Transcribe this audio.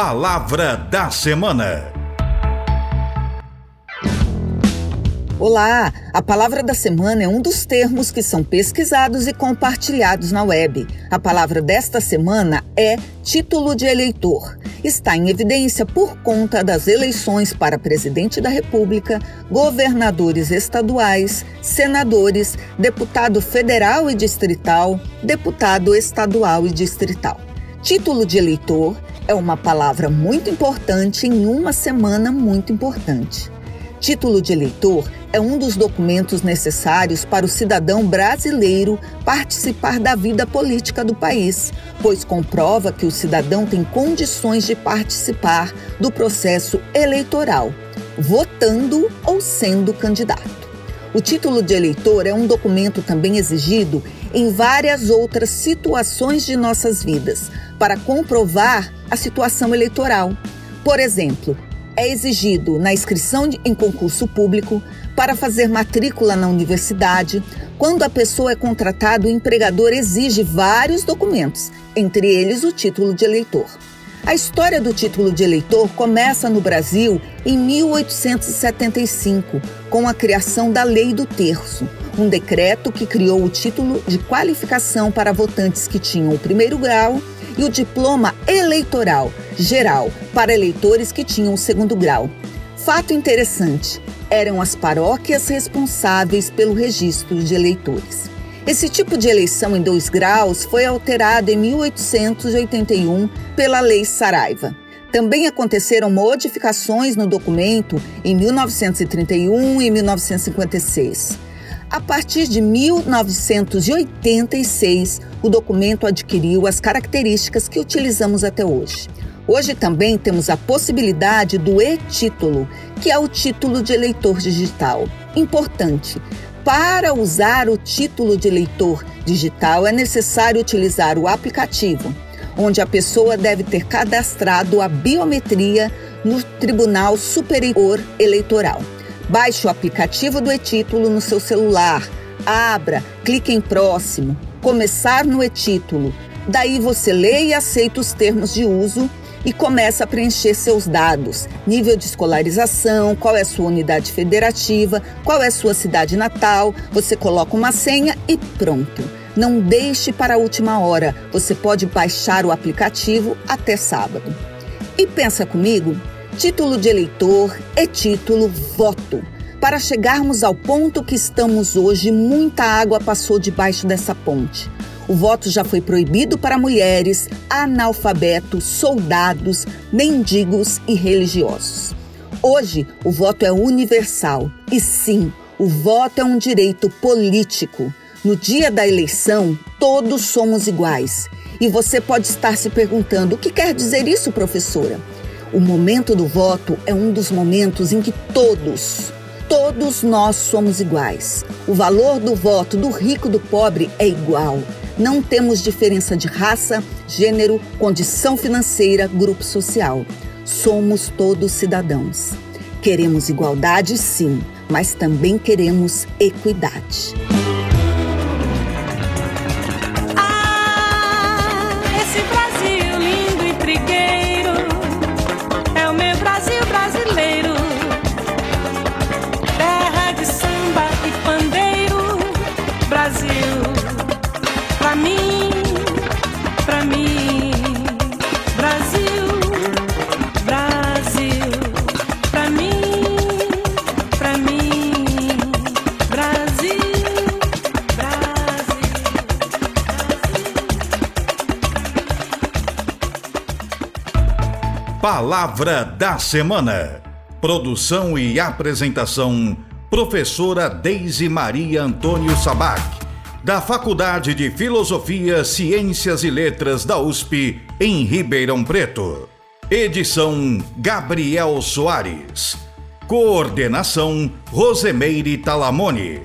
Palavra da Semana. Olá! A palavra da semana é um dos termos que são pesquisados e compartilhados na web. A palavra desta semana é título de eleitor. Está em evidência por conta das eleições para presidente da República, governadores estaduais, senadores, deputado federal e distrital, deputado estadual e distrital. Título de eleitor é uma palavra muito importante em uma semana muito importante. Título de eleitor é um dos documentos necessários para o cidadão brasileiro participar da vida política do país, pois comprova que o cidadão tem condições de participar do processo eleitoral, votando ou sendo candidato. O título de eleitor é um documento também exigido em várias outras situações de nossas vidas para comprovar a situação eleitoral. Por exemplo, é exigido na inscrição em concurso público, para fazer matrícula na universidade. Quando a pessoa é contratada, o empregador exige vários documentos, entre eles o título de eleitor. A história do título de eleitor começa no Brasil em 1875, com a criação da Lei do Terço, um decreto que criou o título de qualificação para votantes que tinham o primeiro grau e o diploma eleitoral geral para eleitores que tinham o segundo grau. Fato interessante: eram as paróquias responsáveis pelo registro de eleitores. Esse tipo de eleição em dois graus foi alterado em 1881 pela Lei Saraiva. Também aconteceram modificações no documento em 1931 e 1956. A partir de 1986, o documento adquiriu as características que utilizamos até hoje. Hoje também temos a possibilidade do e-título, que é o título de eleitor digital. Importante. Para usar o título de eleitor digital é necessário utilizar o aplicativo, onde a pessoa deve ter cadastrado a biometria no Tribunal Superior Eleitoral. Baixe o aplicativo do e-título no seu celular, abra, clique em próximo, começar no e-título. Daí você lê e aceita os termos de uso e começa a preencher seus dados: nível de escolarização, qual é sua unidade federativa, qual é sua cidade natal. Você coloca uma senha e pronto. Não deixe para a última hora. Você pode baixar o aplicativo até sábado. E pensa comigo, Título de eleitor é título voto. Para chegarmos ao ponto que estamos hoje, muita água passou debaixo dessa ponte. O voto já foi proibido para mulheres, analfabetos, soldados, mendigos e religiosos. Hoje, o voto é universal. E sim, o voto é um direito político. No dia da eleição, todos somos iguais. E você pode estar se perguntando: o que quer dizer isso, professora? O momento do voto é um dos momentos em que todos, todos nós somos iguais. O valor do voto do rico e do pobre é igual. Não temos diferença de raça, gênero, condição financeira, grupo social. Somos todos cidadãos. Queremos igualdade, sim, mas também queremos equidade. Palavra da Semana. Produção e apresentação: Professora Deise Maria Antônio Sabac, da Faculdade de Filosofia, Ciências e Letras da USP, em Ribeirão Preto. Edição: Gabriel Soares. Coordenação: Rosemeire Talamone.